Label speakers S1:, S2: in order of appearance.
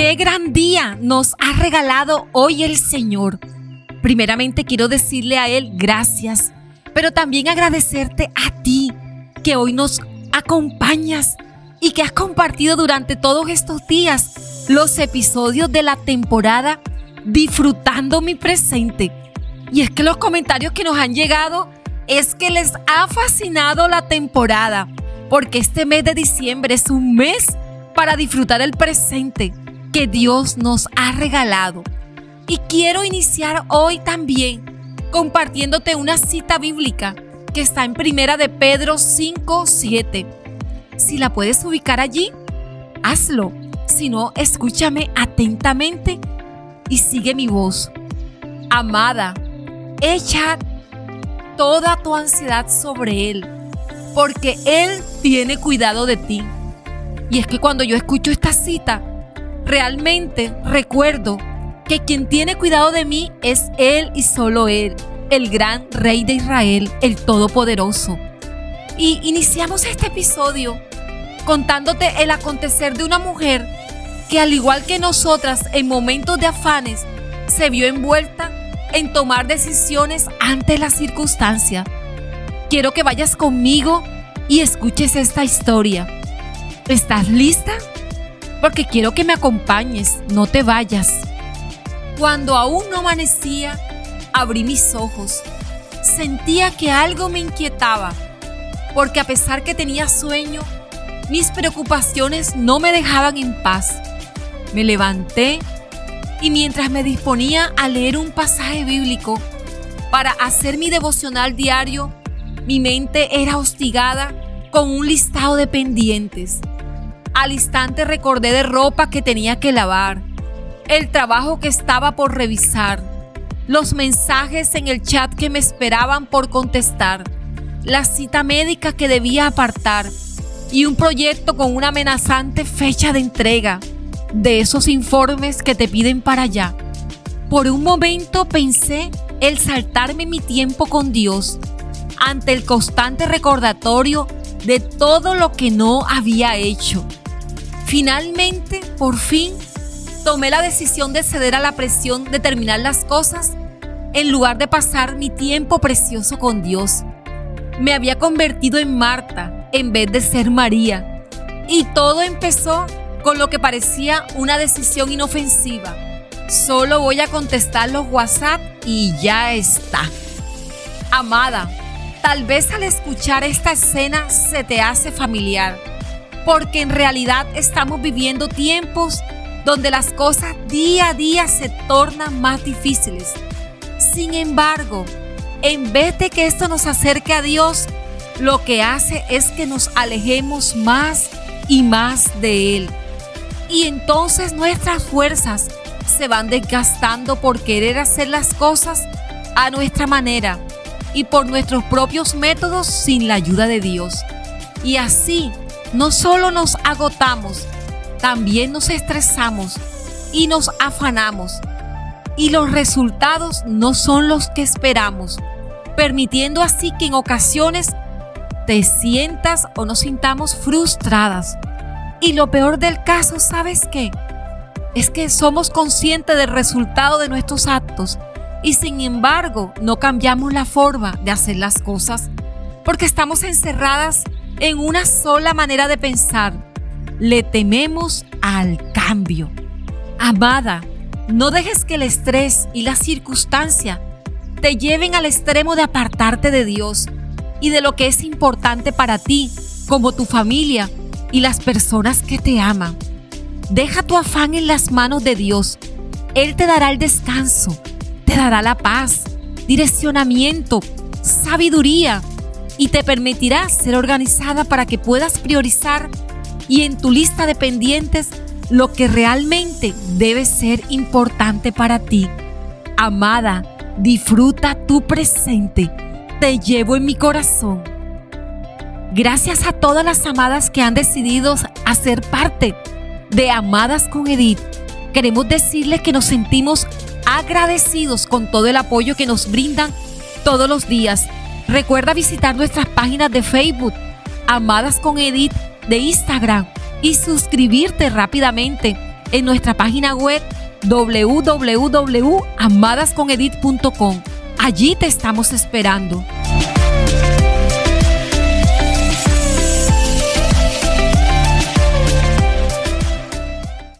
S1: Qué gran día nos ha regalado hoy el Señor. Primeramente quiero decirle a Él gracias, pero también agradecerte a ti que hoy nos acompañas y que has compartido durante todos estos días los episodios de la temporada disfrutando mi presente. Y es que los comentarios que nos han llegado es que les ha fascinado la temporada, porque este mes de diciembre es un mes para disfrutar el presente que Dios nos ha regalado. Y quiero iniciar hoy también compartiéndote una cita bíblica que está en Primera de Pedro 5, 7. Si la puedes ubicar allí, hazlo. Si no, escúchame atentamente y sigue mi voz. Amada, echa toda tu ansiedad sobre Él, porque Él tiene cuidado de ti. Y es que cuando yo escucho esta cita, realmente recuerdo que quien tiene cuidado de mí es Él y solo Él, el gran Rey de Israel, el Todopoderoso. Y iniciamos este episodio contándote el acontecer de una mujer que al igual que nosotras en momentos de afanes, se vio envuelta en tomar decisiones ante la circunstancia. Quiero que vayas conmigo y escuches esta historia. ¿Estás lista? Porque quiero que me acompañes, no te vayas. Cuando aún no amanecía, abrí mis ojos. Sentía que algo me inquietaba, porque a pesar que tenía sueño, mis preocupaciones no me dejaban en paz. Me levanté y mientras me disponía a leer un pasaje bíblico para hacer mi devocional diario, mi mente era hostigada con un listado de pendientes. Al instante recordé de ropa que tenía que lavar, el trabajo que estaba por revisar, los mensajes en el chat que me esperaban por contestar, la cita médica que debía apartar y un proyecto con una amenazante fecha de entrega de esos informes que te piden para allá. Por un momento pensé el saltarme mi tiempo con Dios ante el constante recordatorio de todo lo que no había hecho. Finalmente, por fin, tomé la decisión de ceder a la presión de terminar las cosas en lugar de pasar mi tiempo precioso con Dios. Me había convertido en Marta en vez de ser María. Y todo empezó con lo que parecía una decisión inofensiva. Solo voy a contestar los WhatsApp y ya está. Amada, tal vez al escuchar esta escena se te hace familiar porque en realidad estamos viviendo tiempos donde las cosas día a día se tornan más difíciles. Sin embargo, en vez de que esto nos acerque a Dios, lo que hace es que nos alejemos más y más de Él. Y entonces nuestras fuerzas se van desgastando por querer hacer las cosas a nuestra manera y por nuestros propios métodos sin la ayuda de Dios. Y así no solo nos agotamos, también nos estresamos y nos afanamos. Y los resultados no son los que esperamos, permitiendo así que en ocasiones te sientas o nos sintamos frustradas. Y lo peor del caso, ¿sabes qué? Es que somos conscientes del resultado de nuestros actos y sin embargo no cambiamos la forma de hacer las cosas porque estamos encerradas en una sola manera de pensar. Le tememos al cambio. Amada, no dejes que el estrés y la circunstancia te lleven al extremo de apartarte de Dios y de lo que es importante para ti, como tu familia y las personas que te aman. Deja tu afán en las manos de Dios. Él te dará el descanso, te dará la paz, direccionamiento, sabiduría y te permitirá ser organizada para que puedas priorizar y en tu lista de pendientes lo que realmente debe ser importante para ti. Amada, disfruta tu presente. Te llevo en mi corazón. Gracias a todas las amadas que han decidido hacer parte de Amadas con Edith. Queremos decirles que nos sentimos agradecidos con todo el apoyo que nos brindan todos los días Recuerda visitar nuestras páginas de Facebook, Amadas con Edith, de Instagram y suscribirte rápidamente en nuestra página web www.amadasconedit.com. Allí te estamos esperando.